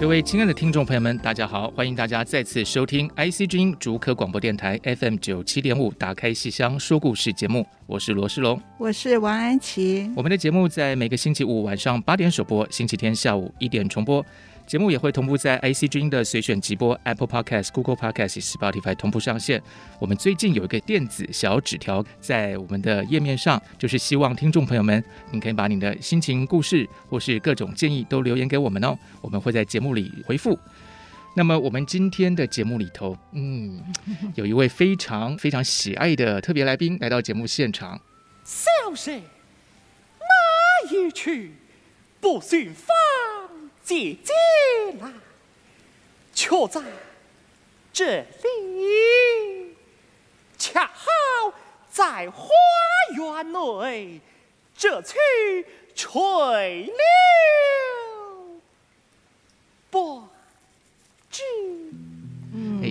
各位亲爱的听众朋友们，大家好！欢迎大家再次收听 IC 之音竹科广播电台 FM 九七点五《打开戏箱说故事》节目，我是罗世龙，我是王安琪。我们的节目在每个星期五晚上八点首播，星期天下午一点重播。节目也会同步在 IC 之音的随选直播、Apple Podcast、Google Podcast、Spotify 同步上线。我们最近有一个电子小纸条在我们的页面上，就是希望听众朋友们，你可以把你的心情、故事或是各种建议都留言给我们哦，我们会在节目里回复。那么我们今天的节目里头，嗯，有一位非常非常喜爱的特别来宾来到节目现场。小生哪一去不寻访？姐姐来，却在这里，恰好在花园内，这曲垂柳，不知。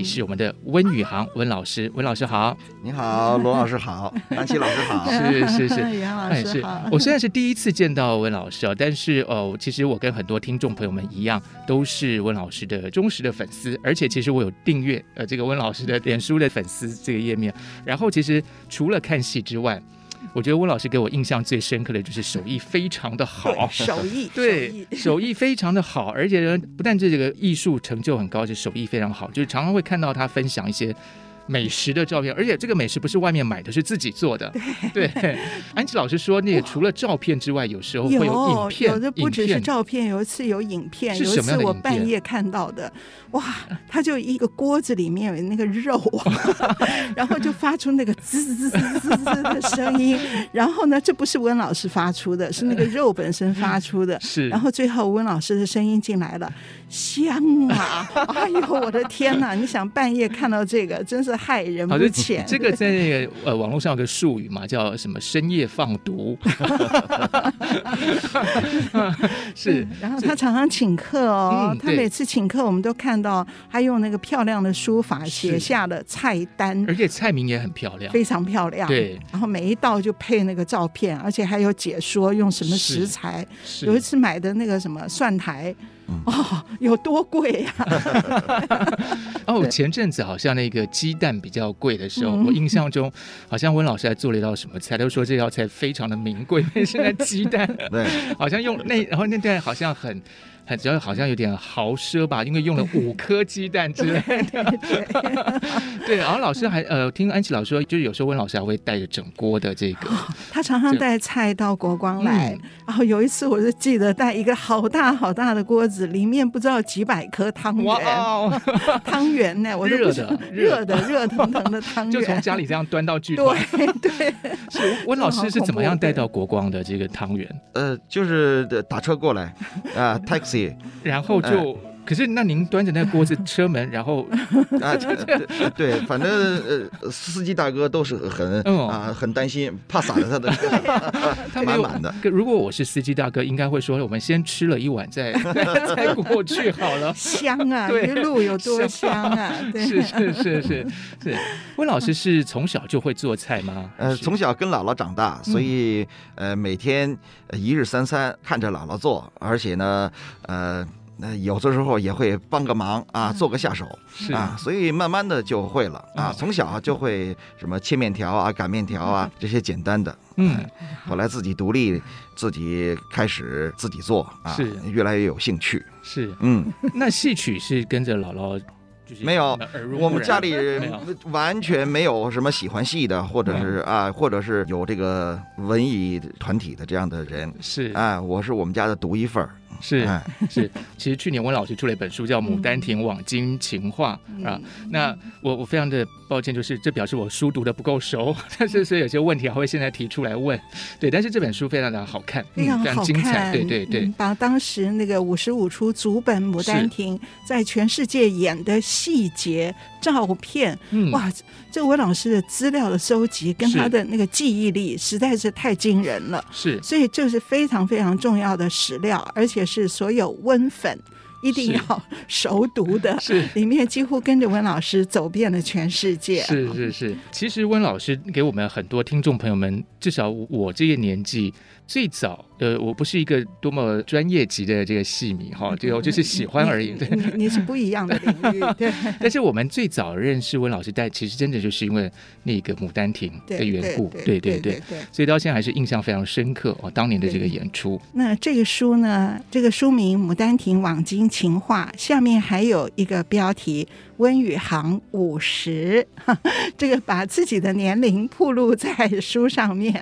哎，是我们的温宇航温老师，温老师好，你好，罗老师好，安琪老师好，是是是，杨 老师好。我虽然是第一次见到温老师啊，但是哦，其实我跟很多听众朋友们一样，都是温老师的忠实的粉丝，而且其实我有订阅呃这个温老师的脸书的粉丝这个页面，然后其实除了看戏之外。我觉得温老师给我印象最深刻的就是手艺非常的好，手艺对 手艺非常的好，而且呢，不但这个艺术成就很高，就手艺非常好，就是常常会看到他分享一些。美食的照片，而且这个美食不是外面买的，是自己做的。对，对，安琪老师说，那个除了照片之外，有时候会有影片。有的不只是照片，有一次有影片。有一次我半夜看到的，哇，他就一个锅子里面有那个肉啊，然后就发出那个滋滋滋滋滋滋的声音。然后呢，这不是温老师发出的，是那个肉本身发出的。是。然后最后温老师的声音进来了，香啊！哎呦，我的天哪！你想半夜看到这个，真是。害人不浅，这个在那个呃网络上有个术语嘛，叫什么深夜放毒。是，然后他常常请客哦，他每次请客，我们都看到他用那个漂亮的书法写下了菜单，而且菜名也很漂亮，非常漂亮。对，然后每一道就配那个照片，而且还有解说用什么食材。有一次买的那个什么蒜苔。哦，有多贵呀？哦，前阵子好像那个鸡蛋比较贵的时候，我印象中好像温老师还做了一道什么菜，都说这道菜非常的名贵。现在鸡蛋对，好像用那，然后那蛋好像很。很只要好像有点豪奢吧，因为用了五颗鸡蛋之类的。对，然后老师还呃，听安琪老师说，就是有时候温老师还会带着整锅的这个。哦、他常常带菜到国光来，嗯、然后有一次我就记得带一个好大好大的锅子，里面不知道几百颗汤圆。哇哦，汤圆呢？我热的热的热腾腾的 汤圆，就从家里这样端到剧团。对对。是温老师是怎么样带到国光的这个汤圆？呃，就是打车过来啊、呃、，taxi。然后就，可是那您端着那个锅子车门，然后 啊，对，反正呃，司机大哥都是很啊，很担心，怕洒了他的，他满满的。如果我是司机大哥，应该会说，我们先吃了一碗，再再过去好了。香啊，一路有多香啊！是是是是是。温老师是从小就会做菜吗？呃，从小跟姥姥长大，所以呃，每天一日三餐看着姥姥做，而且呢，呃。那有的时候也会帮个忙啊，做个下手是啊，所以慢慢的就会了啊。从小就会什么切面条啊、擀面条啊这些简单的，嗯。后来自己独立，自己开始自己做啊，是越来越有兴趣。是，嗯。那戏曲是跟着姥姥，没有，我们家里人完全没有什么喜欢戏的，或者是啊，或者是有这个文艺团体的这样的人。是啊，我是我们家的独一份儿。是是，其实去年温老师出了一本书叫《牡丹亭网经情话》啊。那我我非常的抱歉，就是这表示我书读的不够熟，但是所以有些问题还会现在提出来问。对，但是这本书非常的好看，非常好看。对对对，把当时那个五十五出祖本《牡丹亭》在全世界演的细节、照片，嗯哇，这温老师的资料的收集跟他的那个记忆力实在是太惊人了。是，所以这是非常非常重要的史料，而且是所有温粉一定要熟读的。是，里面几乎跟着温老师走遍了全世界。是是是，其实温老师给我们很多听众朋友们，至少我这个年纪。最早，呃，我不是一个多么专业级的这个戏迷哈，就我就是喜欢而已。对，你你是不一样的领域。对。但是我们最早认识温老师，但其实真的就是因为那个《牡丹亭》的缘故。对对对。所以到现在还是印象非常深刻哦，当年的这个演出。那这个书呢？这个书名《牡丹亭网经情话》，下面还有一个标题。温宇航五十，这个把自己的年龄暴露在书上面，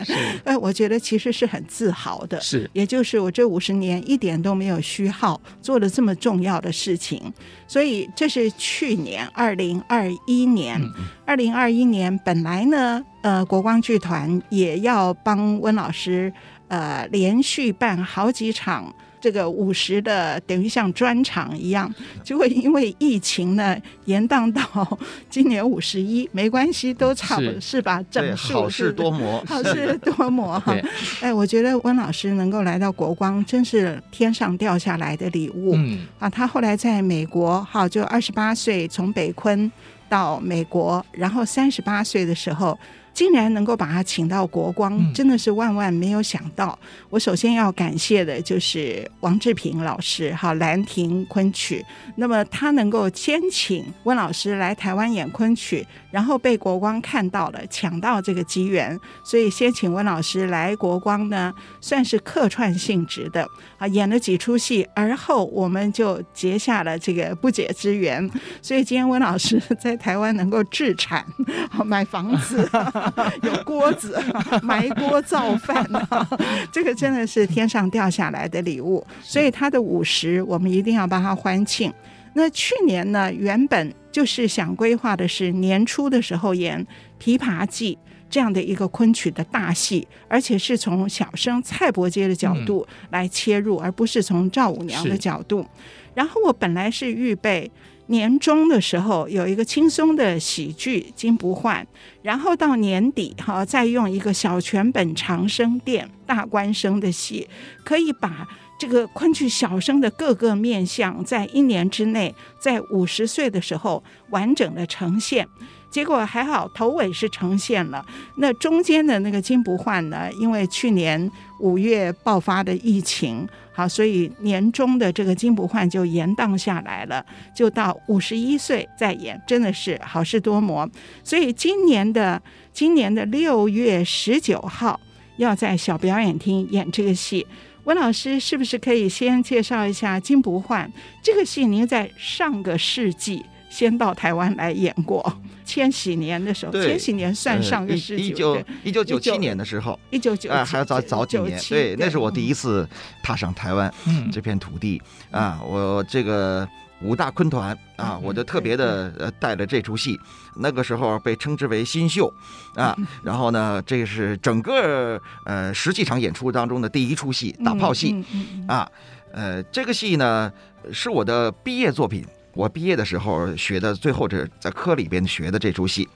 呃，我觉得其实是很自豪的。是，也就是我这五十年一点都没有虚耗，做了这么重要的事情。所以这是去年二零二一年，二零二一年本来呢，呃，国光剧团也要帮温老师呃连续办好几场。这个五十的等于像专场一样，就会因为疫情呢延宕到 今年五十一，没关系，都差不多是，是吧？整数 好事多磨，好事多磨哈。哎，我觉得温老师能够来到国光，真是天上掉下来的礼物。嗯啊，他后来在美国，哈，就二十八岁从北昆到美国，然后三十八岁的时候。竟然能够把他请到国光，真的是万万没有想到。嗯、我首先要感谢的就是王志平老师，哈，兰亭昆曲。那么他能够先请温老师来台湾演昆曲，然后被国光看到了，抢到这个机缘，所以先请温老师来国光呢，算是客串性质的啊，演了几出戏，而后我们就结下了这个不解之缘。所以今天温老师在台湾能够置产，买房子。有锅子，埋锅造饭啊，这个真的是天上掉下来的礼物。所以他的五十，我们一定要帮他欢庆。那去年呢，原本就是想规划的是年初的时候演《琵琶记》这样的一个昆曲的大戏，而且是从小生蔡伯喈的角度来切入，而不是从赵五娘的角度。然后我本来是预备。年终的时候有一个轻松的喜剧《金不换》，然后到年底哈，再用一个小全本长生殿大官生的戏，可以把这个昆曲小生的各个面相，在一年之内，在五十岁的时候完整的呈现。结果还好，头尾是呈现了。那中间的那个金不换呢？因为去年五月爆发的疫情，好，所以年终的这个金不换就延宕下来了，就到五十一岁再演，真的是好事多磨。所以今年的今年的六月十九号要在小表演厅演这个戏。温老师是不是可以先介绍一下金不换这个戏？您在上个世纪先到台湾来演过。千禧年的时候，千禧年算上个世纪，一九一九九七年的时候，一九九啊，还要早早几年，对，那是我第一次踏上台湾这片土地。啊，我这个五大昆团啊，我就特别的呃带了这出戏，那个时候被称之为新秀啊，然后呢，这是整个呃十几场演出当中的第一出戏，打炮戏。啊，呃，这个戏呢是我的毕业作品。我毕业的时候学的，最后这在科里边学的这出戏，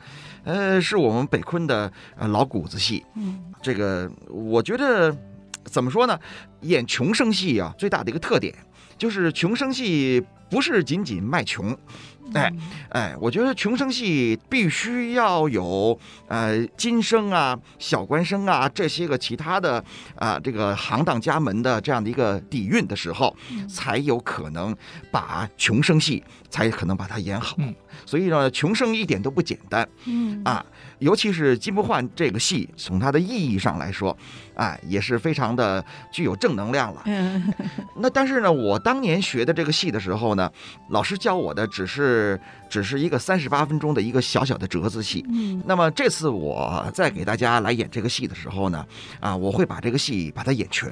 呃，是我们北昆的呃老谷子戏。嗯，这个我觉得怎么说呢？演穷生戏啊，最大的一个特点就是穷生戏不是仅仅卖穷。哎哎，我觉得穷生戏必须要有呃金生啊、小官生啊这些个其他的啊、呃、这个行当家门的这样的一个底蕴的时候，才有可能把穷生戏才可能把它演好。所以呢，穷生一点都不简单。嗯啊，尤其是金不换这个戏，从它的意义上来说，哎，也是非常的具有正能量了。那但是呢，我我当年学的这个戏的时候呢，老师教我的只是是只是一个三十八分钟的一个小小的折子戏。嗯，那么这次我再给大家来演这个戏的时候呢，啊，我会把这个戏把它演全。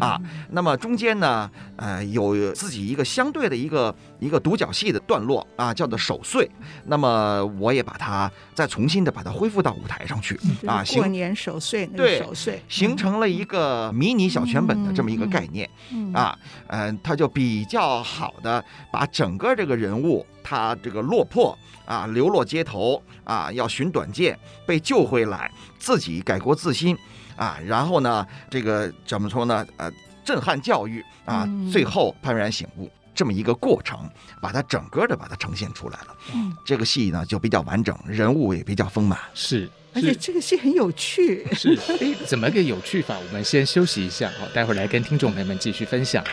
啊，那么中间呢，呃，有自己一个相对的一个一个独角戏的段落啊，叫做守岁。那么我也把它再重新的把它恢复到舞台上去。啊，过年守岁，对，守岁。形成了一个迷你小全本的这么一个概念。啊，嗯，它就比较好的把整个这个人物他这个落魄啊，流落街头啊，要寻短见，被救回来，自己改过自新啊，然后呢，这个怎么说呢？呃，震撼教育啊，最后幡然醒悟这么一个过程，把它整个的把它呈现出来了。嗯，这个戏呢就比较完整，人物也比较丰满。是。而且这个戏很有趣，是哎，怎么个有趣法？我们先休息一下，好，待会儿来跟听众朋友们继续分享。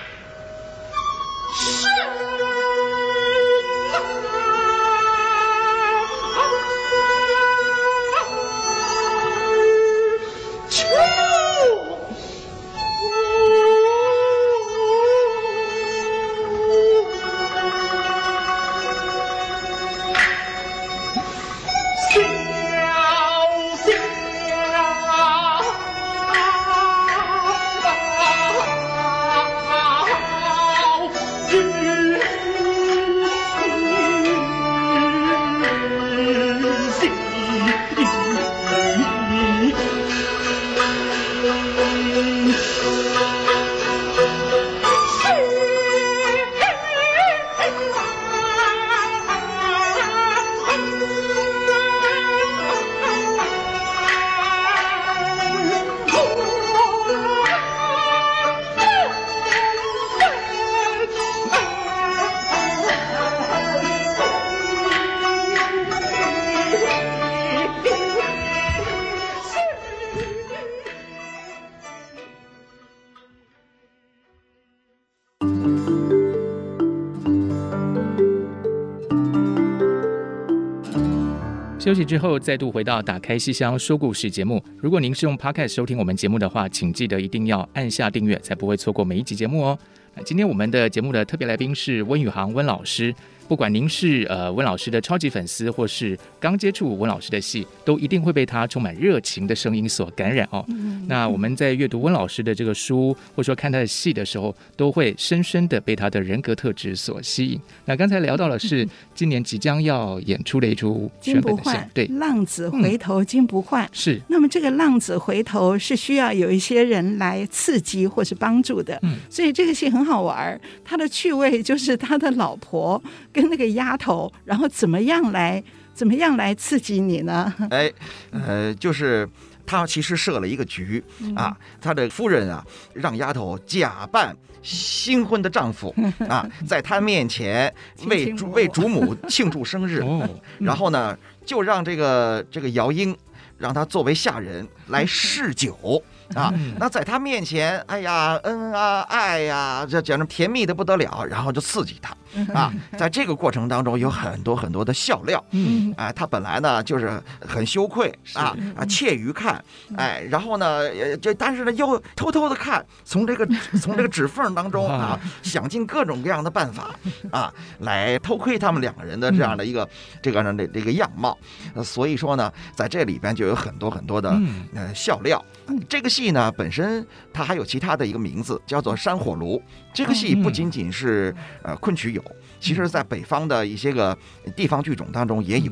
休息之后，再度回到《打开西厢说故事》节目。如果您是用 Podcast 收听我们节目的话，请记得一定要按下订阅，才不会错过每一集节目哦。今天我们的节目的特别来宾是温宇航温老师。不管您是呃温老师的超级粉丝，或是刚接触温老师的戏，都一定会被他充满热情的声音所感染哦。嗯、那我们在阅读温老师的这个书，或者说看他的戏的时候，都会深深的被他的人格特质所吸引。那刚才聊到了是今年即将要演出的一出金不换，对，浪子回头金不换、嗯、是。那么这个浪子回头是需要有一些人来刺激或是帮助的，嗯，所以这个戏很好玩。儿。它的趣味就是他的老婆。跟那个丫头，然后怎么样来怎么样来刺激你呢？哎，呃，就是他其实设了一个局啊，他的夫人啊，让丫头假扮新婚的丈夫 啊，在他面前为主为主母庆祝生日，然后呢，就让这个这个姚英让他作为下人来试酒。啊，那在他面前，哎呀，恩啊，爱呀，这简直甜蜜的不得了，然后就刺激他啊。在这个过程当中，有很多很多的笑料。嗯，哎，他本来呢就是很羞愧啊啊，怯于看，哎，然后呢，这但是呢又偷偷的看，从这个从这个指缝当中啊，想尽各种各样的办法啊，来偷窥他们两个人的这样的一个这个呢这这个样貌。所以说呢，在这里边就有很多很多的呃笑料。这个戏呢，本身它还有其他的一个名字，叫做《山火炉》。这个戏不仅仅是呃昆曲有，其实在北方的一些个地方剧种当中也有，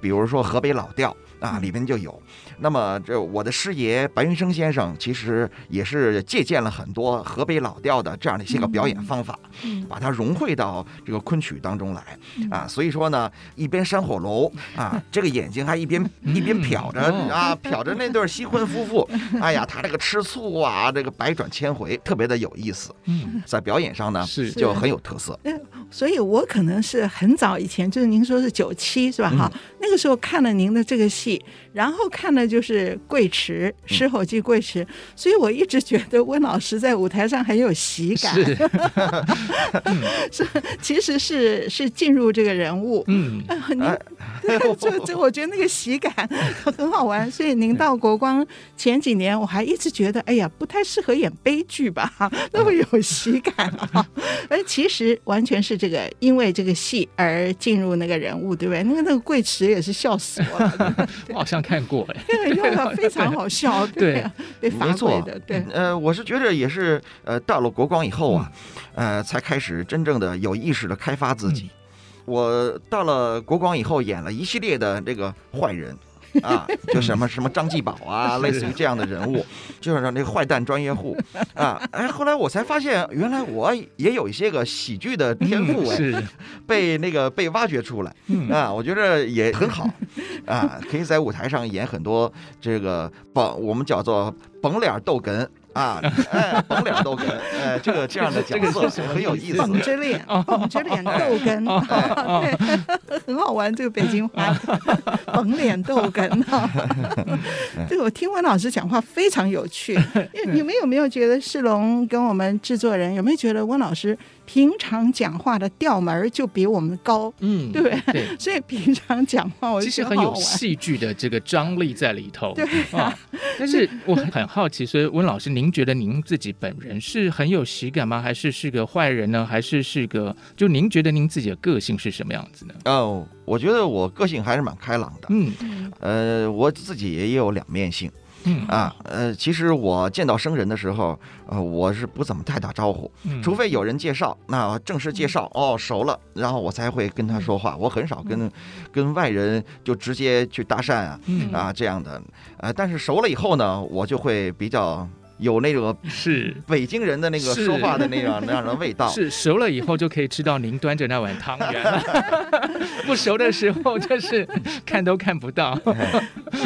比如说河北老调啊，里边就有。那么，这我的师爷白云生先生其实也是借鉴了很多河北老调的这样的一些个表演方法，把它融汇到这个昆曲当中来啊。所以说呢，一边山火炉啊，这个眼睛还一边一边瞟着啊，瞟着那对新婚夫妇。哎呀，他这个吃醋啊，这个百转千回，特别的有意思。嗯在表演上呢，是就很有特色。所以我可能是很早以前，就是您说是九七是吧？哈、嗯，那个时候看了您的这个戏，器然后看的就是贵池《狮吼记》贵池，所以我一直觉得温老师在舞台上很有喜感，是，是，其实是是进入这个人物，嗯，您、啊，这这 我觉得那个喜感很好玩，所以您到国光前几年，我还一直觉得，哎呀，不太适合演悲剧吧，那么有喜感啊，而其实完全是这个，因为这个戏而进入那个人物，对不对？那个那个贵池也是笑死我了，我好像看过哎，对，非常好笑，对，被罚跪的，对，呃，我是觉得也是，呃，到了国光以后啊，呃，才开始真正的有意识的开发自己。我到了国光以后，演了一系列的这个坏人。啊，就什么什么张继宝啊，类似于这样的人物，就是让那个坏蛋专业户啊。哎，后来我才发现，原来我也有一些个喜剧的天赋哎，被那个被挖掘出来啊，我觉得也很好啊，可以在舞台上演很多这个甭我们叫做甭脸逗哏。啊，哎，绷脸逗哏，哎，这个这样的 角色很有意思。绷着脸，绷着脸逗哏，对，很好玩。这个北京话，绷脸逗哏啊。对，我听温老师讲话非常有趣。你们有没有觉得世龙跟我们制作人有没有觉得温老师？平常讲话的调门就比我们高，嗯，对不对？对，所以平常讲话我其实很有戏剧的这个张力在里头。对啊，但是我很好奇，所以温老师，您觉得您自己本人是很有喜感吗？还是是个坏人呢？还是是个？就您觉得您自己的个性是什么样子呢？哦，我觉得我个性还是蛮开朗的。嗯，呃，我自己也有两面性。嗯啊，呃，其实我见到生人的时候，呃，我是不怎么太打招呼，除非有人介绍，那正式介绍哦熟了，然后我才会跟他说话。我很少跟跟外人就直接去搭讪啊，啊这样的，呃，但是熟了以后呢，我就会比较。有那个是北京人的那个说话的那样 那样的味道，是熟了以后就可以吃到您端着那碗汤圆了，不熟的时候就是看都看不到。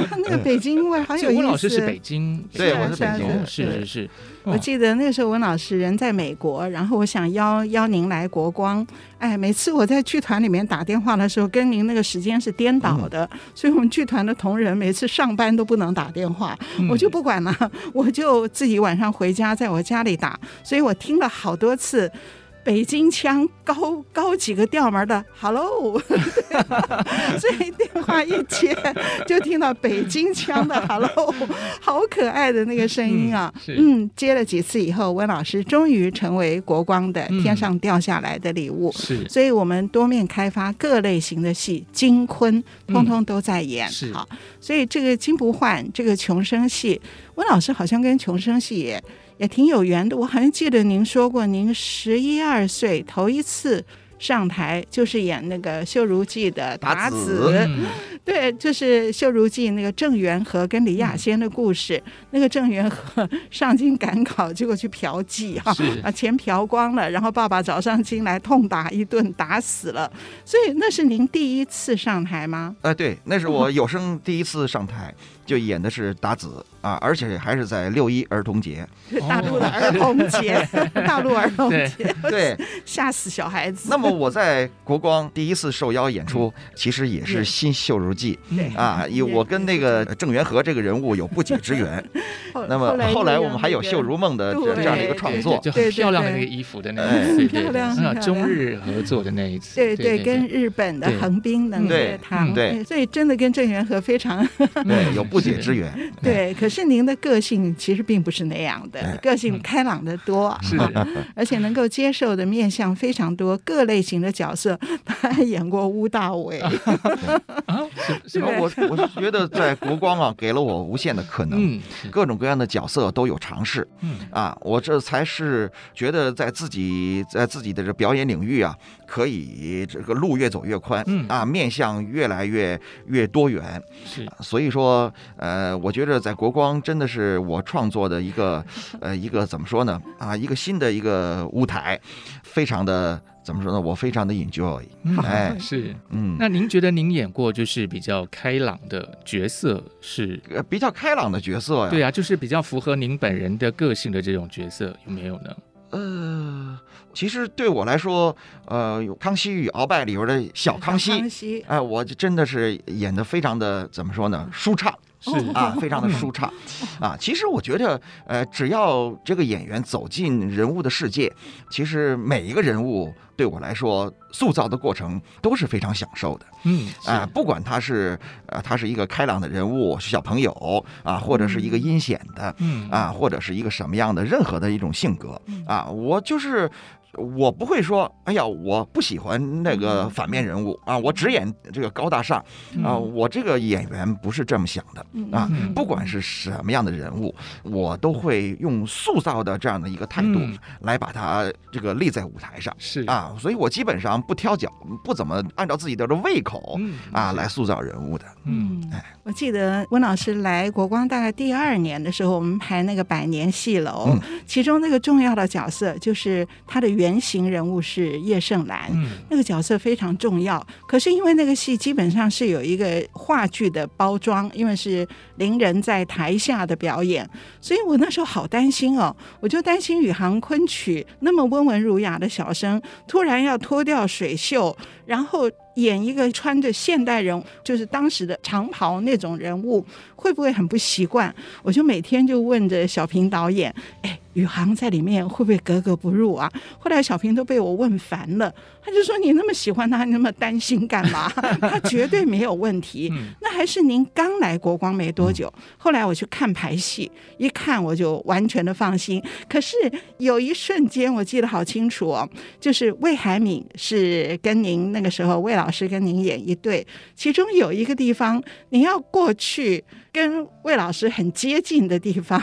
那个北京味好有意思。温老师是北京，对，我是北京人，是是是。我记得那时候温老师人在美国，然后我想邀邀您来国光。哎，每次我在剧团里面打电话的时候，跟您那个时间是颠倒的，嗯、所以我们剧团的同仁每次上班都不能打电话，嗯、我就不管了，我就自己晚上回家在我家里打，所以我听了好多次。北京腔高高几个调门的 “hello”，所以电话一接就听到北京腔的 “hello”，好可爱的那个声音啊！嗯，接了几次以后，温老师终于成为国光的天上掉下来的礼物。是，所以我们多面开发各类型的戏，金昆通通都在演。是，好，所以这个金不换这个穷生戏，温老师好像跟穷生戏也。也挺有缘的，我好像记得您说过，您十一二岁头一次上台就是演那个《绣襦记》的达子，嗯、对，就是《绣襦记》那个郑元和跟李亚仙的故事。嗯、那个郑元和 上京赶考，结果去嫖妓哈，把钱嫖光了，然后爸爸找上京来痛打一顿，打死了。所以那是您第一次上台吗？哎、呃，对，那是我有生第一次上台。嗯就演的是达子啊，而且还是在六一儿童节，大陆的儿童节，大陆儿童节，对，吓死小孩子。那么我在国光第一次受邀演出，其实也是新《秀如记》啊，以我跟那个郑元和这个人物有不解之缘。那么后来我们还有《秀如梦》的这样的一个创作，就很漂亮的那个衣服的那一次，漂亮，中日合作的那一次，对对，跟日本的横滨能乐堂，对，所以真的跟郑元和非常对有。不解之缘，对。可是您的个性其实并不是那样的，个性开朗的多，是，而且能够接受的面相非常多，各类型的角色，他还演过乌大伟。我我是觉得在国光啊，给了我无限的可能，各种各样的角色都有尝试。嗯。啊，我这才是觉得在自己在自己的这表演领域啊，可以这个路越走越宽，嗯。啊，面向越来越越多元。是，所以说。呃，我觉得在国光真的是我创作的一个，呃，一个怎么说呢？啊，一个新的一个舞台，非常的怎么说呢？我非常的 enjoy。哎，是，嗯。那您觉得您演过就是比较开朗的角色是？呃，比较开朗的角色呀？对啊，就是比较符合您本人的个性的这种角色有没有呢？呃。其实对我来说，呃，《康熙与鳌拜》里边的小康熙，哎、呃，我真的是演的非常的怎么说呢？舒畅。是啊，非常的舒畅，啊，其实我觉得，呃，只要这个演员走进人物的世界，其实每一个人物对我来说塑造的过程都是非常享受的，嗯，啊，不管他是呃，他是一个开朗的人物，是小朋友啊，或者是一个阴险的，嗯，啊，或者是一个什么样的任何的一种性格，啊，我就是。我不会说，哎呀，我不喜欢那个反面人物啊，我只演这个高大上啊，我这个演员不是这么想的啊。不管是什么样的人物，我都会用塑造的这样的一个态度来把它这个立在舞台上。是啊，所以我基本上不挑脚，不怎么按照自己的胃口啊来塑造人物的。嗯，哎，我记得温老师来国光大概第二年的时候，我们排那个百年戏楼，其中那个重要的角色就是他的原。原型人物是叶盛兰，嗯，那个角色非常重要。可是因为那个戏基本上是有一个话剧的包装，因为是伶人在台下的表演，所以我那时候好担心哦，我就担心宇航昆曲那么温文儒雅的小生，突然要脱掉水袖，然后演一个穿着现代人，就是当时的长袍那种人物，会不会很不习惯？我就每天就问着小平导演，哎。宇航在里面会不会格格不入啊？后来小平都被我问烦了，他就说：“你那么喜欢他，你那么担心干嘛？他绝对没有问题。那还是您刚来国光没多久。后来我去看排戏，一看我就完全的放心。可是有一瞬间我记得好清楚哦，就是魏海敏是跟您那个时候魏老师跟您演一对，其中有一个地方你要过去。”跟魏老师很接近的地方，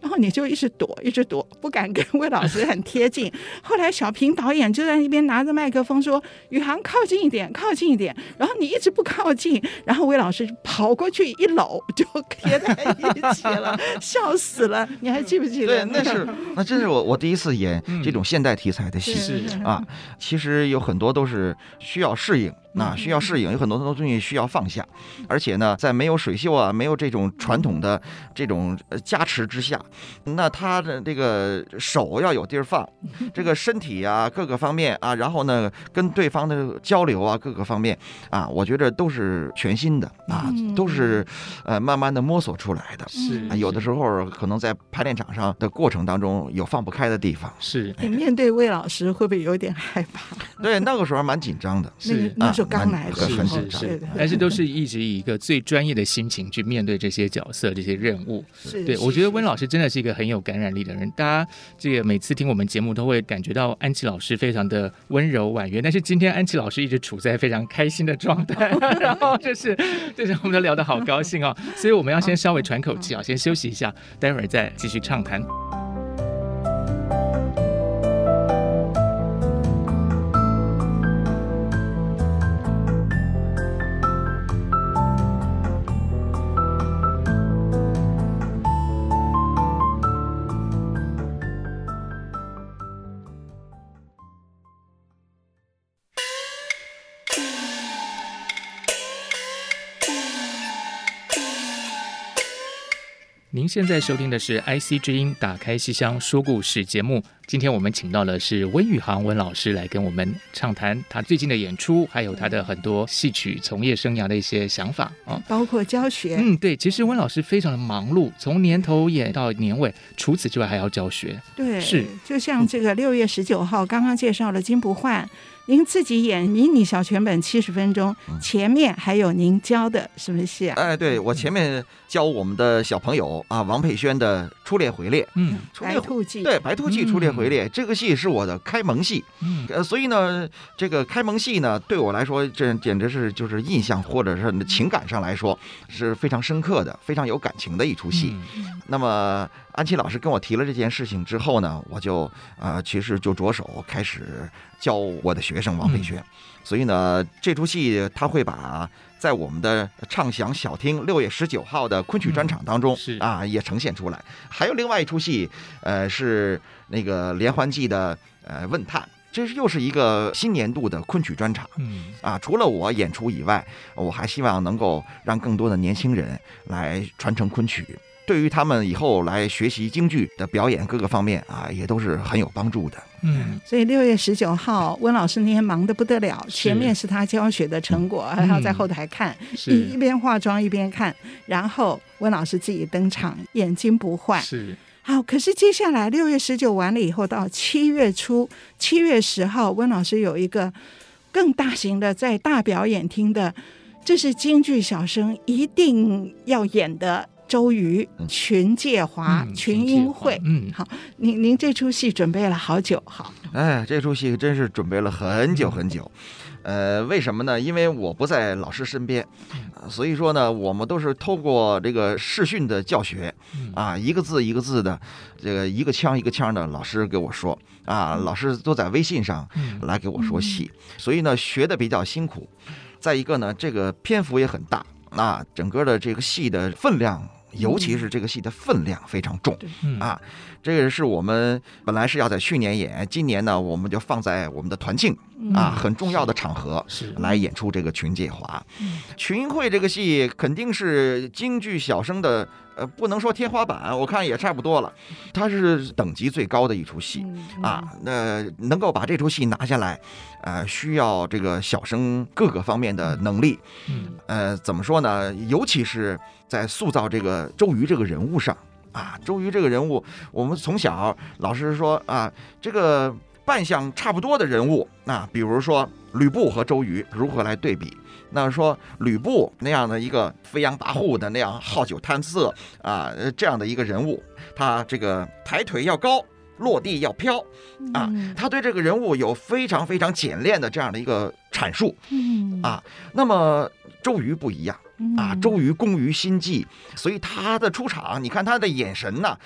然后你就一直躲，一直躲，不敢跟魏老师很贴近。后来小平导演就在那边拿着麦克风说：“宇航靠近一点，靠近一点。”然后你一直不靠近，然后魏老师跑过去一搂就贴在一起了，笑死了。你还记不记得？对，那是 那这是我我第一次演这种现代题材的戏，是啊，其实有很多都是需要适应。那需要适应，有很多很多东西需要放下，而且呢，在没有水袖啊，没有这种传统的这种加持之下，那他的这个手要有地儿放，这个身体啊各个方面啊，然后呢跟对方的交流啊各个方面啊，我觉得都是全新的啊，都是呃慢慢的摸索出来的。是，有的时候可能在排练场上的过程当中有放不开的地方。是，你面对魏老师会不会有点害怕？对，那个时候蛮紧张的。是啊。刚来的时候是是，是，但是都是一直以一个最专业的心情去面对这些角色、这些任务。对，我觉得温老师真的是一个很有感染力的人。大家这个每次听我们节目都会感觉到安琪老师非常的温柔婉约，但是今天安琪老师一直处在非常开心的状态，然后就是就是我们都聊得好高兴哦，所以我们要先稍微喘口气啊，先休息一下，待会儿再继续畅谈。您现在收听的是 IC 之音打开西厢说故事节目。今天我们请到的是温宇航温老师来跟我们畅谈他最近的演出，还有他的很多戏曲从业生涯的一些想法啊，包括教学。嗯，对，其实温老师非常的忙碌，从年头演到年尾，除此之外还要教学。对，是就像这个六月十九号刚刚介绍了金不换。您自己演迷你小全本七十分钟，前面还有您教的什么戏啊？哎，对，我前面教我们的小朋友啊，王佩轩的《初恋回猎》。嗯，白兔记。对，白兔记《初恋回猎》这个戏是我的开蒙戏。嗯，呃，所以呢，这个开蒙戏呢，对我来说，这简直是就是印象或者是情感上来说是非常深刻的、非常有感情的一出戏。那么。安琪老师跟我提了这件事情之后呢，我就呃，其实就着手开始教我的学生王佩轩。嗯、所以呢，这出戏他会把在我们的畅享小厅六月十九号的昆曲专场当中、嗯、啊也呈现出来。还有另外一出戏，呃，是那个连环计的呃问探，这是又是一个新年度的昆曲专场。嗯啊，除了我演出以外，我还希望能够让更多的年轻人来传承昆曲。对于他们以后来学习京剧的表演各个方面啊，也都是很有帮助的。嗯，所以六月十九号，温老师那天忙得不得了，前面是他教学的成果，还要在后台看，一一边化妆一边看，然后温老师自己登场，眼睛不坏。是。好，可是接下来六月十九完了以后，到七月初，七月十号，温老师有一个更大型的在大表演厅的，这是京剧小生一定要演的。周瑜、群介华、嗯、群英会，嗯，好，您您这出戏准备了好久，好，哎，这出戏真是准备了很久很久，呃，为什么呢？因为我不在老师身边，所以说呢，我们都是透过这个视讯的教学，啊，一个字一个字的，这个一个腔一个腔的，老师给我说，啊，老师都在微信上来给我说戏，所以呢，学的比较辛苦。再一个呢，这个篇幅也很大，啊，整个的这个戏的分量。尤其是这个戏的分量非常重，嗯、啊，这个是我们本来是要在去年演，今年呢，我们就放在我们的团庆啊很重要的场合来演出这个群介华。群英会这个戏肯定是京剧小生的，呃，不能说天花板，我看也差不多了，它是等级最高的一出戏啊。那能够把这出戏拿下来，呃，需要这个小生各个方面的能力，呃，怎么说呢？尤其是。在塑造这个周瑜这个人物上啊，周瑜这个人物，我们从小老师说啊，这个扮相差不多的人物，那比如说吕布和周瑜如何来对比？那说吕布那样的一个飞扬跋扈的那样好酒贪色啊，这样的一个人物，他这个抬腿要高，落地要飘啊，他对这个人物有非常非常简练的这样的一个阐述啊。那么周瑜不一样。啊，周瑜攻于心计，所以他的出场，你看他的眼神呐、啊，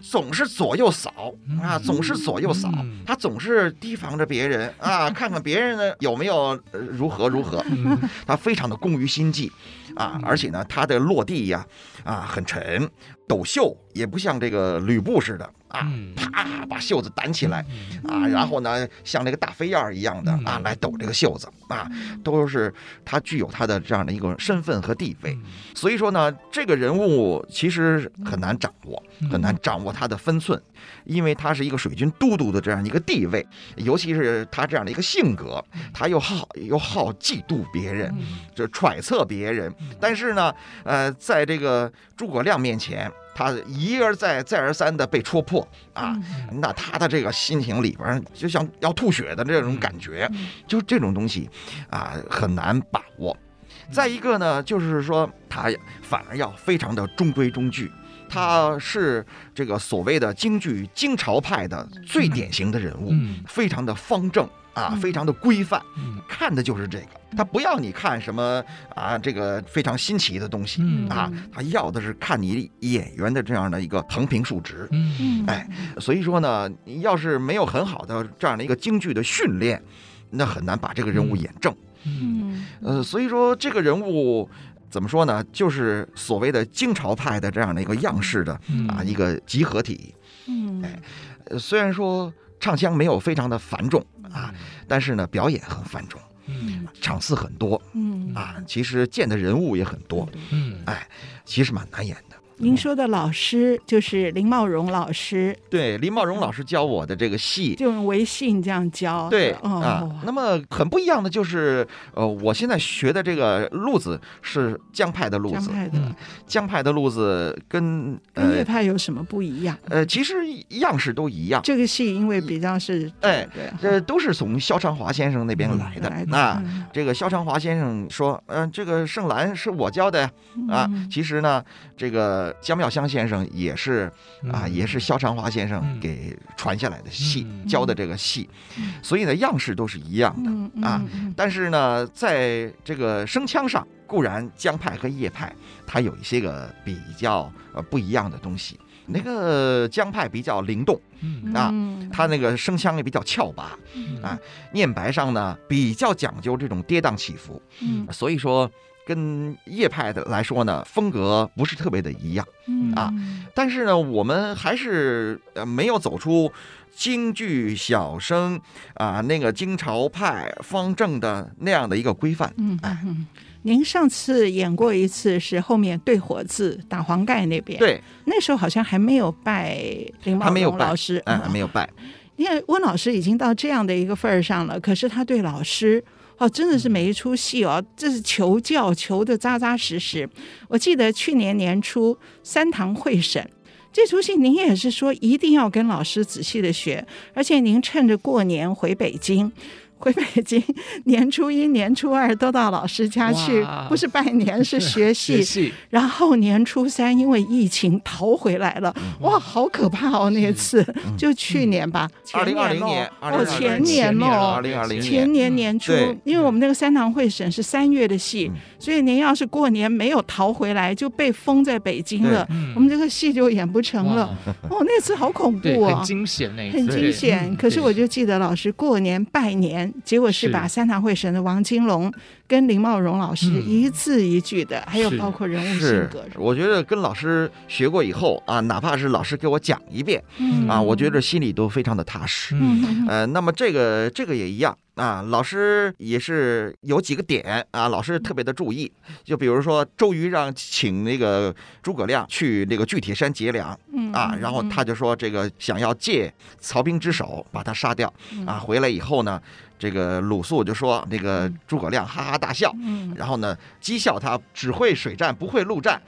总是左右扫啊，总是左右扫，他总是提防着别人啊，看看别人呢有没有如何如何，他非常的攻于心计啊，而且呢，他的落地呀啊，啊很沉，抖袖也不像这个吕布似的。啊，啪，把袖子掸起来，啊，然后呢，像那个大飞燕儿一样的啊，来抖这个袖子啊，都是他具有他的这样的一个身份和地位。所以说呢，这个人物其实很难掌握，很难掌握他的分寸，因为他是一个水军都督的这样一个地位，尤其是他这样的一个性格，他又好又好嫉妒别人，就揣测别人。但是呢，呃，在这个诸葛亮面前。他一而再、再而三的被戳破啊，那他的这个心情里边就像要吐血的这种感觉，就这种东西啊很难把握。再一个呢，就是说他反而要非常的中规中矩，他是这个所谓的京剧京朝派的最典型的人物，非常的方正。啊，非常的规范，看的就是这个。他不要你看什么啊，这个非常新奇的东西啊，他要的是看你演员的这样的一个横平竖直。嗯，哎，所以说呢，你要是没有很好的这样的一个京剧的训练，那很难把这个人物演正。嗯，呃，所以说这个人物怎么说呢？就是所谓的京朝派的这样的一个样式的啊一个集合体。嗯，哎，虽然说唱腔没有非常的繁重。啊，但是呢，表演很繁重，嗯，场次很多，嗯啊，其实见的人物也很多，嗯，哎，其实蛮难演的。您说的老师就是林茂荣老师，对，林茂荣老师教我的这个戏，就用微信这样教，对啊。那么很不一样的就是，呃，我现在学的这个路子是江派的路子，江派的，江派的路子跟跟叶派有什么不一样？呃，其实样式都一样。这个戏因为比较是，哎，对，这都是从萧长华先生那边来的啊。这个萧长华先生说，嗯，这个盛兰是我教的呀，啊，其实呢，这个。姜妙香先生也是啊，也是萧长华先生给传下来的戏教的这个戏，所以呢样式都是一样的啊。但是呢，在这个声腔上，固然江派和叶派它有一些个比较呃不一样的东西。那个江派比较灵动啊，它那个声腔也比较翘拔啊，念白上呢比较讲究这种跌宕起伏，所以说。跟叶派的来说呢，风格不是特别的一样，嗯。啊，但是呢，我们还是呃没有走出京剧小生啊那个京朝派方正的那样的一个规范，嗯，哎，您上次演过一次是后面对火字打黄盖那边，对，那时候好像还没有拜林茂荣老师，嗯，还没有拜。因为温老师已经到这样的一个份儿上了，可是他对老师哦，真的是每一出戏哦，这是求教求的扎扎实实。我记得去年年初三堂会审这出戏，您也是说一定要跟老师仔细的学，而且您趁着过年回北京。回北京，年初一、年初二都到老师家去，不是拜年，是学戏。然后年初三因为疫情逃回来了，哇，好可怕哦！那次就去年吧，二零二零年，哦，前年哦，二零二零年，前年年初，因为我们那个三堂会审是三月的戏，所以您要是过年没有逃回来，就被封在北京了，我们这个戏就演不成了。哦，那次好恐怖啊，很惊险，那很惊险。可是我就记得老师过年拜年。结果是把三堂会审的王金龙跟林茂荣老师一字一句的，嗯、还有包括人物性格。我觉得跟老师学过以后啊，哪怕是老师给我讲一遍，嗯、啊，我觉得心里都非常的踏实。嗯，呃，那么这个这个也一样。啊，老师也是有几个点啊，老师特别的注意，就比如说周瑜让请那个诸葛亮去那个巨铁山劫粮，啊，然后他就说这个想要借曹兵之手把他杀掉，啊，回来以后呢，这个鲁肃就说那个诸葛亮哈哈大笑，然后呢讥笑他只会水战不会陆战，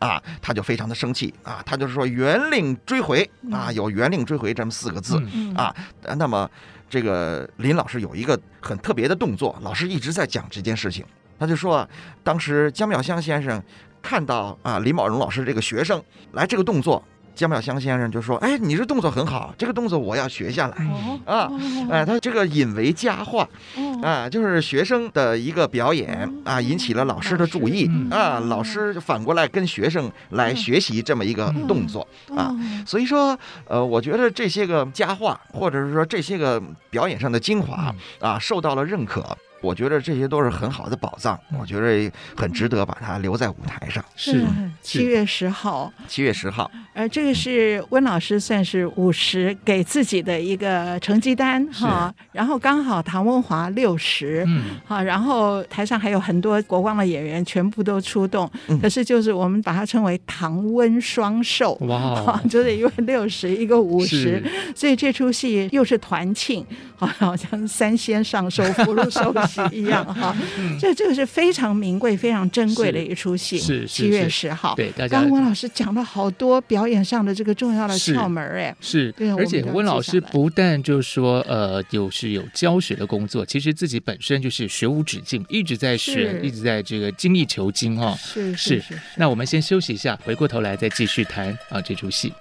啊，他就非常的生气啊，他就是说原令追回啊，有原令追回这么四个字啊，那么。这个林老师有一个很特别的动作，老师一直在讲这件事情。他就说，当时姜妙香先生看到啊李宝荣老师这个学生来这个动作。姜妙香先生就说：“哎，你这动作很好，这个动作我要学下来啊！哎，他这个引为佳话啊，就是学生的一个表演啊，引起了老师的注意啊，老师反过来跟学生来学习这么一个动作啊。所以说，呃，我觉得这些个佳话，或者是说这些个表演上的精华啊，受到了认可。”我觉得这些都是很好的宝藏，我觉得很值得把它留在舞台上。是七月十号，七月十号。呃这个是温老师算是五十给自己的一个成绩单哈，然后刚好唐文华六十，嗯，好，然后台上还有很多国光的演员全部都出动，可是就是我们把它称为唐温双寿，哇，就是一位六十，一个五十，所以这出戏又是团庆，好像三仙上寿，福禄寿喜。一样哈，这这个是非常名贵、非常珍贵的一出戏。是七月十号，对，大家。刚温老师讲了好多表演上的这个重要的窍门，哎，是，对。而且温老师不但就是说，呃，有是有教学的工作，其实自己本身就是学无止境，一直在学，一直在这个精益求精哈。是是是。那我们先休息一下，回过头来再继续谈啊这出戏。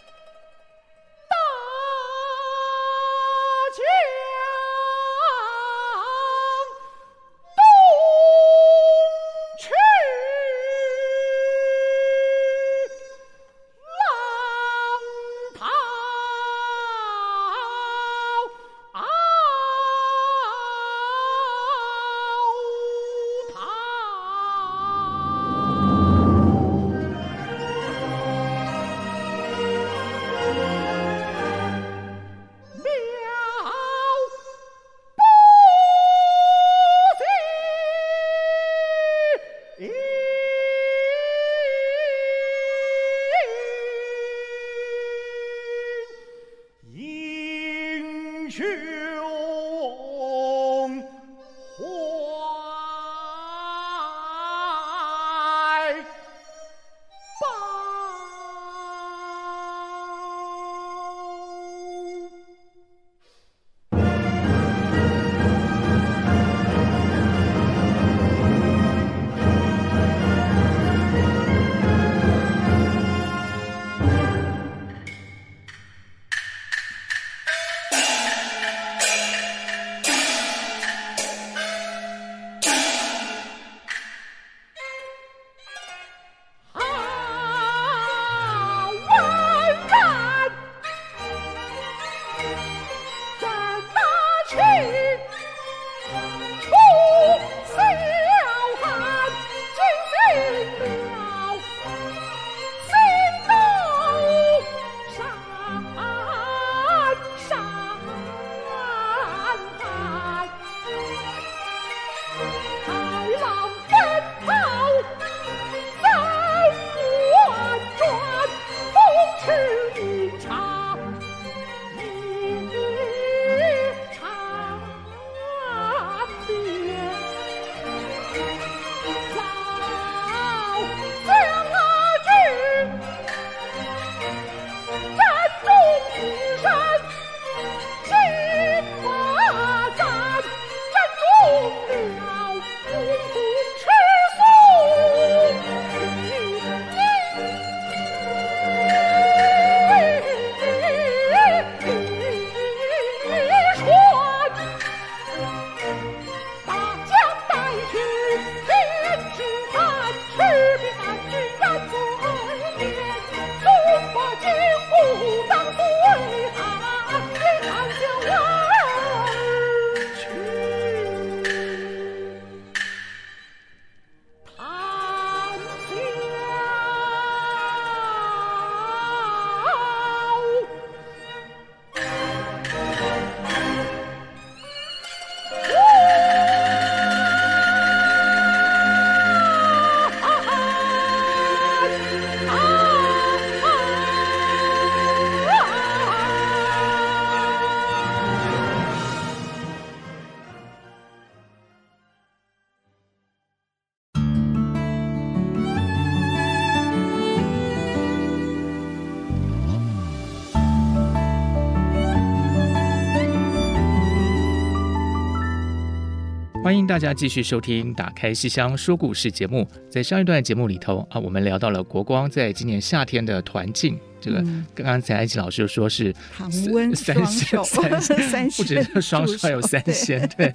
大家继续收听《打开西厢说故事》节目。在上一段节目里头啊，我们聊到了国光在今年夏天的团竞。这个刚刚才艾琪老师说是常温三仙，三 不止双手，还有三仙，对，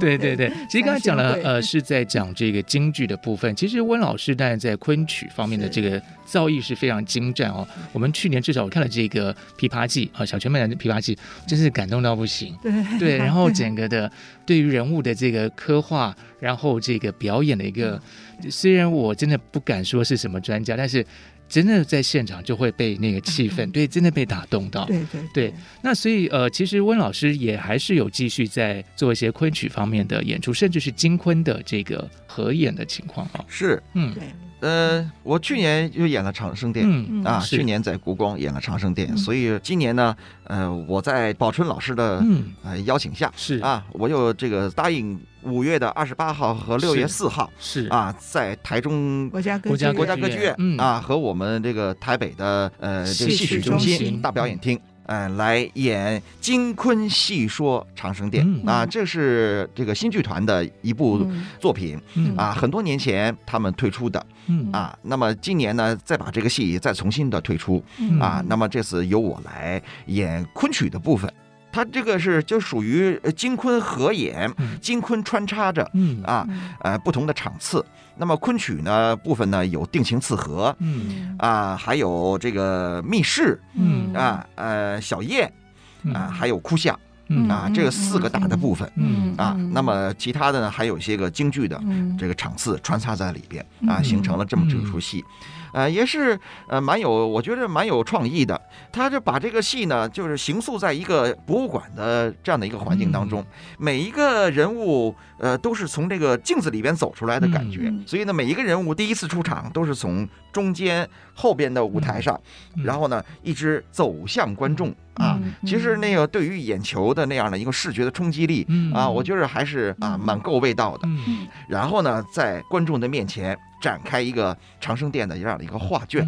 对对对。其实刚才讲了，呃，是在讲这个京剧的部分。其实温老师当然在昆曲方面的这个造诣是非常精湛哦。我们去年至少我看了这个《琵琶记》啊，小泉美兰的《琵琶记》，真是感动到不行。对对，然后整个的对于人物的这个刻画，然后这个表演的一个，虽然我真的不敢说是什么专家，但是。真的在现场就会被那个气氛，对，真的被打动到。对对对。那所以呃，其实温老师也还是有继续在做一些昆曲方面的演出，甚至是金昆的这个合演的情况啊。是，嗯，对。呃，我去年又演了长生殿，嗯啊，去年在国光演了长生殿，所以今年呢，呃，我在宝春老师的呃邀请下，是啊，我又这个答应五月的二十八号和六月四号，是啊，在台中国家国家国家歌剧院啊和我们这个台北的呃这个戏曲中心大表演厅。呃，来演金昆戏说长生殿、嗯、啊，这是这个新剧团的一部作品、嗯、啊，很多年前他们推出的、嗯、啊，那么今年呢，再把这个戏再重新的推出、嗯、啊，那么这次由我来演昆曲的部分。它这个是就属于金昆合演，金昆穿插着，啊，呃，不同的场次。那么昆曲呢部分呢有定情刺和，啊，还有这个密室，啊，呃，小宴，啊，还有哭相，啊，这个四个大的部分，啊，那么其他的呢还有一些个京剧的这个场次穿插在里边，啊，形成了这么这出戏。呃，也是呃，蛮有，我觉得蛮有创意的。他就把这个戏呢，就是形塑在一个博物馆的这样的一个环境当中，每一个人物呃都是从这个镜子里边走出来的感觉。所以呢，每一个人物第一次出场都是从中间后边的舞台上，然后呢一直走向观众啊。其实那个对于眼球的那样的一个视觉的冲击力啊，我觉得还是啊蛮够味道的。然后呢，在观众的面前。展开一个长生殿的这样的一个画卷，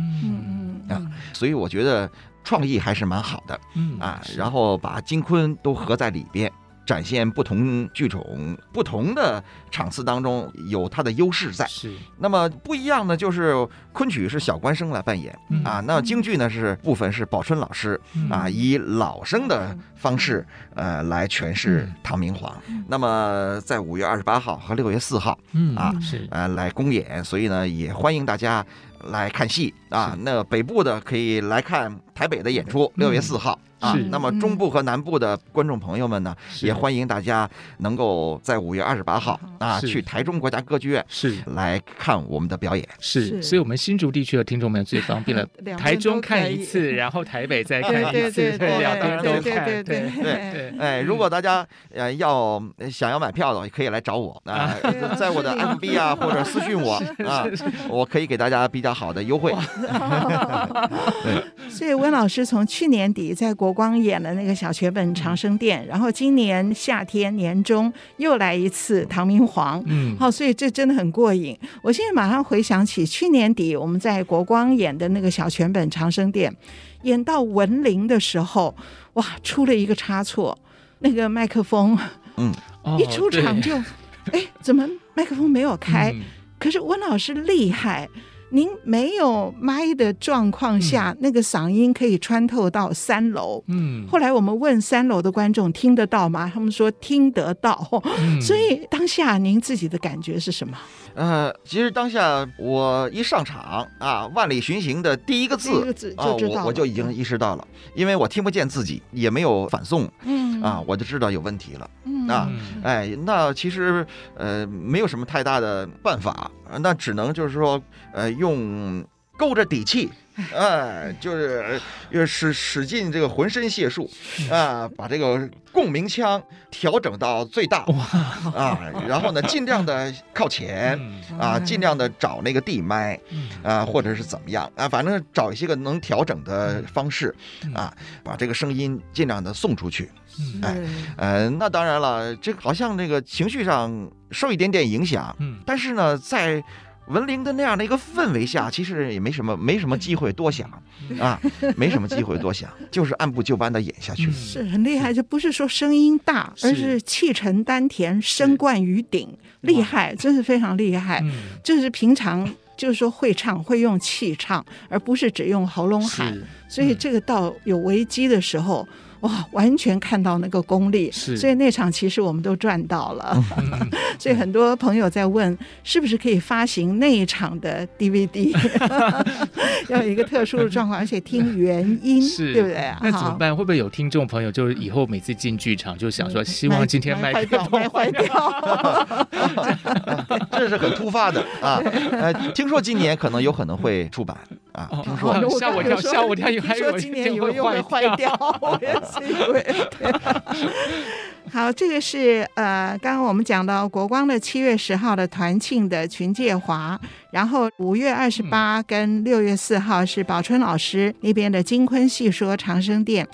啊，所以我觉得创意还是蛮好的，嗯啊，然后把金昆都合在里边。展现不同剧种、不同的场次当中有它的优势在。是，那么不一样呢就是昆曲是小官生来扮演、嗯、啊，那京剧呢是部分是宝春老师、嗯、啊，以老生的方式呃来诠释唐明皇。嗯、那么在五月二十八号和六月四号，嗯啊是呃来公演，所以呢也欢迎大家来看戏啊。那北部的可以来看台北的演出，六月四号。啊，那么中部和南部的观众朋友们呢，也欢迎大家能够在五月二十八号啊去台中国家歌剧院是。来看我们的表演。是，所以我们新竹地区的听众们最方便了，台中看一次，然后台北再看一次，两边都看。对对对，哎，如果大家呃要想要买票的，也可以来找我啊，在我的 FB 啊或者私信我啊，我可以给大家比较好的优惠。所以温老师从去年底在国光演了那个小泉本长生殿，然后今年夏天年中又来一次唐明皇，嗯，好，所以这真的很过瘾。我现在马上回想起去年底我们在国光演的那个小泉本长生殿，演到文陵的时候，哇，出了一个差错，那个麦克风，嗯，一出场就，哎，怎么麦克风没有开？可是温老师厉害。您没有麦的状况下，嗯、那个嗓音可以穿透到三楼。嗯，后来我们问三楼的观众听得到吗？他们说听得到。嗯、所以当下您自己的感觉是什么？呃，其实当下我一上场啊，万里寻行的第一个字，个字就知道了，啊，我我就已经意识到了，因为我听不见自己，也没有反送，嗯。啊，我就知道有问题了，嗯。啊，哎，那其实呃没有什么太大的办法，那只能就是说呃用勾着底气。哎，就是要使使尽这个浑身解数 啊，把这个共鸣腔调整到最大啊，然后呢，尽量的靠前啊，尽量的找那个地麦啊，或者是怎么样啊，反正找一些个能调整的方式啊，把这个声音尽量的送出去。哎，呃，那当然了，这好像那个情绪上受一点点影响，但是呢，在。文玲的那样的一个氛围下，其实也没什么没什么机会 多想啊，没什么机会多想，就是按部就班的演下去，是很厉害。就不是说声音大，而是。气沉丹田，声贯于顶，厉害，真是非常厉害。就是平常就是说会唱，会用气唱，而不是只用喉咙喊，所以这个到有危机的时候。哇，完全看到那个功力，是，所以那场其实我们都赚到了。所以很多朋友在问，是不是可以发行那一场的 DVD？要有一个特殊的状况，而且听原音，是对不对？那怎么办？会不会有听众朋友就是以后每次进剧场就想说，希望今天卖坏掉，卖坏掉？这是很突发的啊！呃，听说今年可能有可能会出版啊，听说吓我一跳，吓我一跳，还说今年有又会坏掉。我也以为 好，这个是呃，刚刚我们讲到国光的七月十号的团庆的群介华，然后五月二十八跟六月四号是宝春老师那边的金昆戏说长生殿。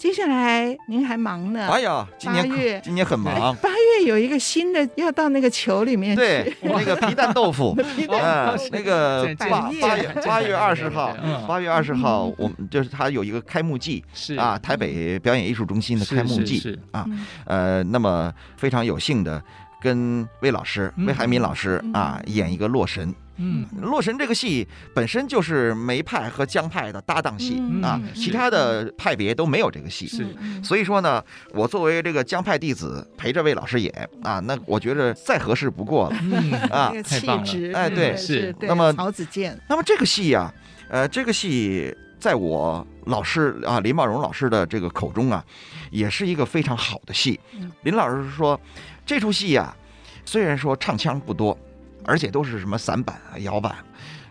接下来您还忙呢？哎呀，今年八月。今年很忙。八月有一个新的要到那个球里面去，对，那个皮蛋豆腐，嗯，那个八八月八月二十号，八月二十号，我们就是他有一个开幕季，是。啊，台北表演艺术中心的开幕季啊，呃，那么非常有幸的跟魏老师魏海敏老师啊演一个洛神。嗯，洛神这个戏本身就是梅派和江派的搭档戏、嗯、啊，其他的派别都没有这个戏，是，所以说呢，我作为这个江派弟子陪着魏老师演啊，那我觉得再合适不过了、嗯、啊，气质，哎，对，是，那么曹子健，那么这个戏呀、啊，呃，这个戏在我老师啊林茂荣老师的这个口中啊，也是一个非常好的戏。林老师说，这出戏呀、啊，虽然说唱腔不多。而且都是什么散板啊、摇板，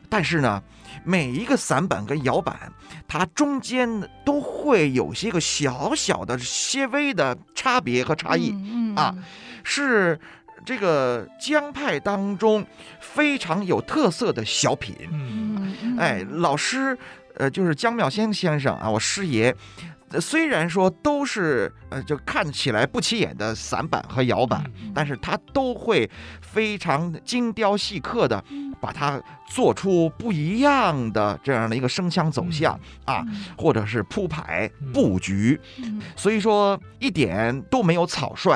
但是呢，每一个散板跟摇板，它中间都会有些个小小的、些微的差别和差异、嗯嗯、啊，是这个江派当中非常有特色的小品。嗯嗯、哎，老师，呃，就是江妙仙先生啊，我师爷。虽然说都是呃，就看起来不起眼的散板和摇板，但是它都会非常精雕细刻的把它做出不一样的这样的一个声腔走向啊，或者是铺排布局，所以说一点都没有草率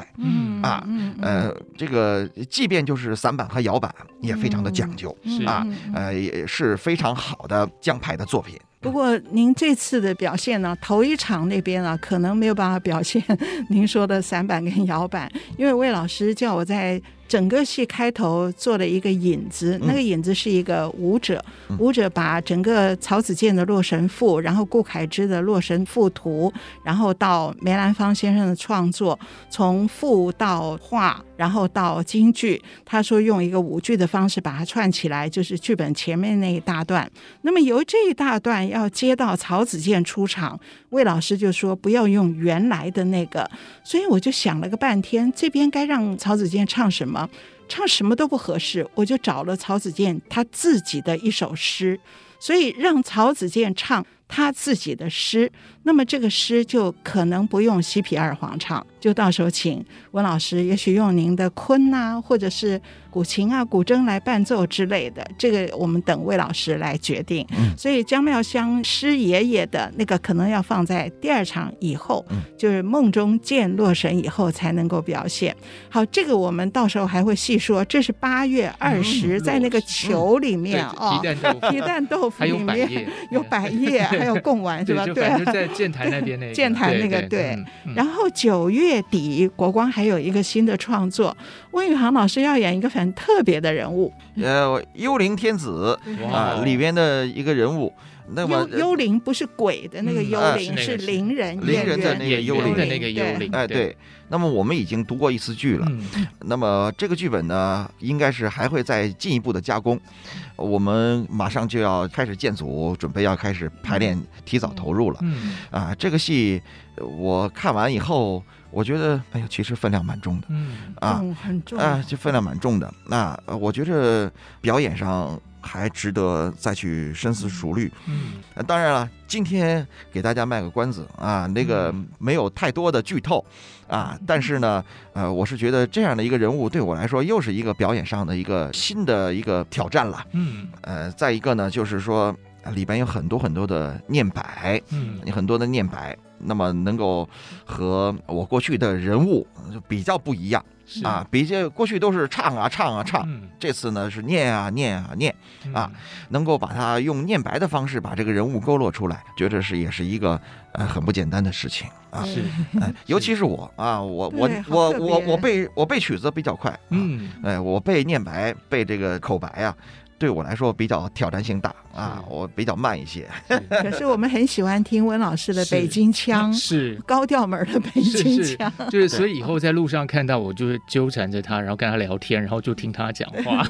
啊，呃，这个即便就是散板和摇板也非常的讲究啊，呃，也是非常好的江派的作品。不过您这次的表现呢，头一场那边啊，可能没有办法表现 您说的散板跟摇板，因为魏老师叫我在。整个戏开头做了一个引子，那个引子是一个舞者，舞者把整个曹子建的《洛神赋》，然后顾恺之的《洛神赋图》，然后到梅兰芳先生的创作，从赋到画，然后到京剧，他说用一个舞剧的方式把它串起来，就是剧本前面那一大段。那么由这一大段要接到曹子建出场，魏老师就说不要用原来的那个，所以我就想了个半天，这边该让曹子建唱什么？唱什么都不合适，我就找了曹子建他自己的一首诗，所以让曹子建唱他自己的诗。那么这个诗就可能不用西皮二黄唱，就到时候请温老师，也许用您的昆呐、啊，或者是古琴啊、古筝来伴奏之类的。这个我们等魏老师来决定。嗯、所以江妙香师爷爷的那个可能要放在第二场以后，嗯、就是梦中见洛神以后才能够表现。好，这个我们到时候还会细说。这是八月二十、嗯，在那个球里面哦，皮蛋豆腐里面有百叶，还有贡丸是吧？对。在建台那边那个，剑台那个对，然后九月底国光还有一个新的创作，温宇航老师要演一个很特别的人物，呃，幽灵天子啊里边的一个人物。那么幽幽灵不是鬼的那个幽灵，是灵人，灵人的那个幽灵的那个幽灵。哎，对。那么我们已经读过一次剧了，那么这个剧本呢，应该是还会再进一步的加工。我们马上就要开始建组，准备要开始排练，提早投入了。啊，这个戏我看完以后，我觉得，哎呀，其实分量蛮重的。嗯，啊，很重啊，就分量蛮重的。那我觉着表演上。还值得再去深思熟虑。嗯，当然了，今天给大家卖个关子啊，那个没有太多的剧透啊，但是呢，呃，我是觉得这样的一个人物对我来说又是一个表演上的一个新的一个挑战了。嗯，呃，再一个呢，就是说里边有很多很多的念白，嗯，很多的念白，那么能够和我过去的人物就比较不一样。啊，比这过去都是唱啊唱啊唱，嗯、这次呢是念啊念啊念啊，嗯、能够把它用念白的方式把这个人物勾勒出来，觉得是也是一个呃很不简单的事情啊。是，呃、尤其是我啊，我我我我我背我背曲子比较快，啊、嗯，哎，我背念白背这个口白啊。对我来说比较挑战性大啊，我比较慢一些。可是我们很喜欢听温老师的北京腔，是高调门的北京腔。就是所以以后在路上看到我，就会纠缠着他，然后跟他聊天，然后就听他讲话。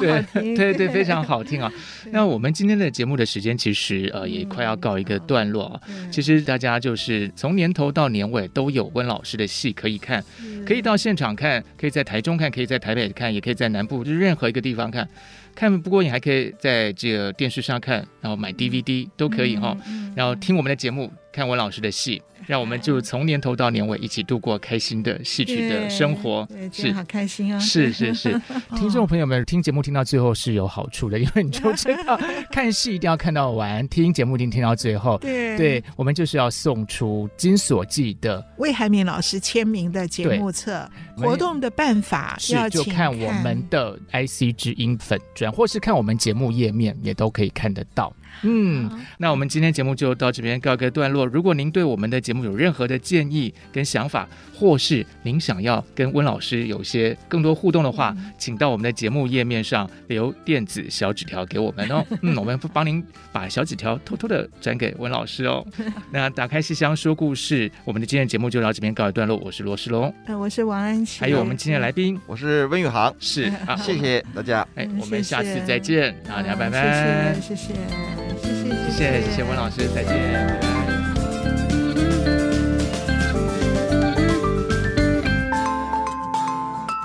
对 对对，非常好听啊。那我们今天的节目的时间其实呃也快要告一个段落啊。其实大家就是从年头到年尾都有温老师的戏可以看，可以到现场看，可以在台中看，可以在台北看，也可以在南部，就是任何一个地方看。看不过瘾，还可以在这个电视上看，然后买 DVD 都可以哈，然后听我们的节目，看我老师的戏。让我们就从年头到年尾一起度过开心的戏曲的生活，是。好开心啊！是是是，听众朋友们听节目听到最后是有好处的，因为你就知道看戏一定要看到完，听节目一定听到最后。对，对我们就是要送出金锁记的魏海敏老师签名的节目册，活动的办法要就看我们的 IC 之音粉专，或是看我们节目页面也都可以看得到。嗯，那我们今天节目就到这边告一个段落。如果您对我们的节目有任何的建议跟想法，或是您想要跟温老师有些更多互动的话，请到我们的节目页面上留电子小纸条给我们哦。嗯，我们帮您把小纸条偷偷的转给温老师哦。那打开戏箱说故事，我们的今天节目就到这边告一段落。我是罗世龙，呃，我是王安琪，还有我们今天的来宾，我是温宇航，是啊，谢谢大家，哎，我们下次再见，大家拜拜，谢谢，谢谢。谢谢谢谢谢谢温老师，再见。拜拜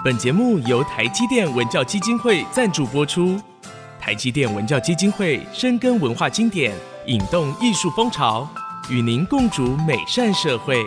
本节目由台积电文教基金会赞助播出。台积电文教基金会深耕文化经典，引动艺术风潮，与您共筑美善社会。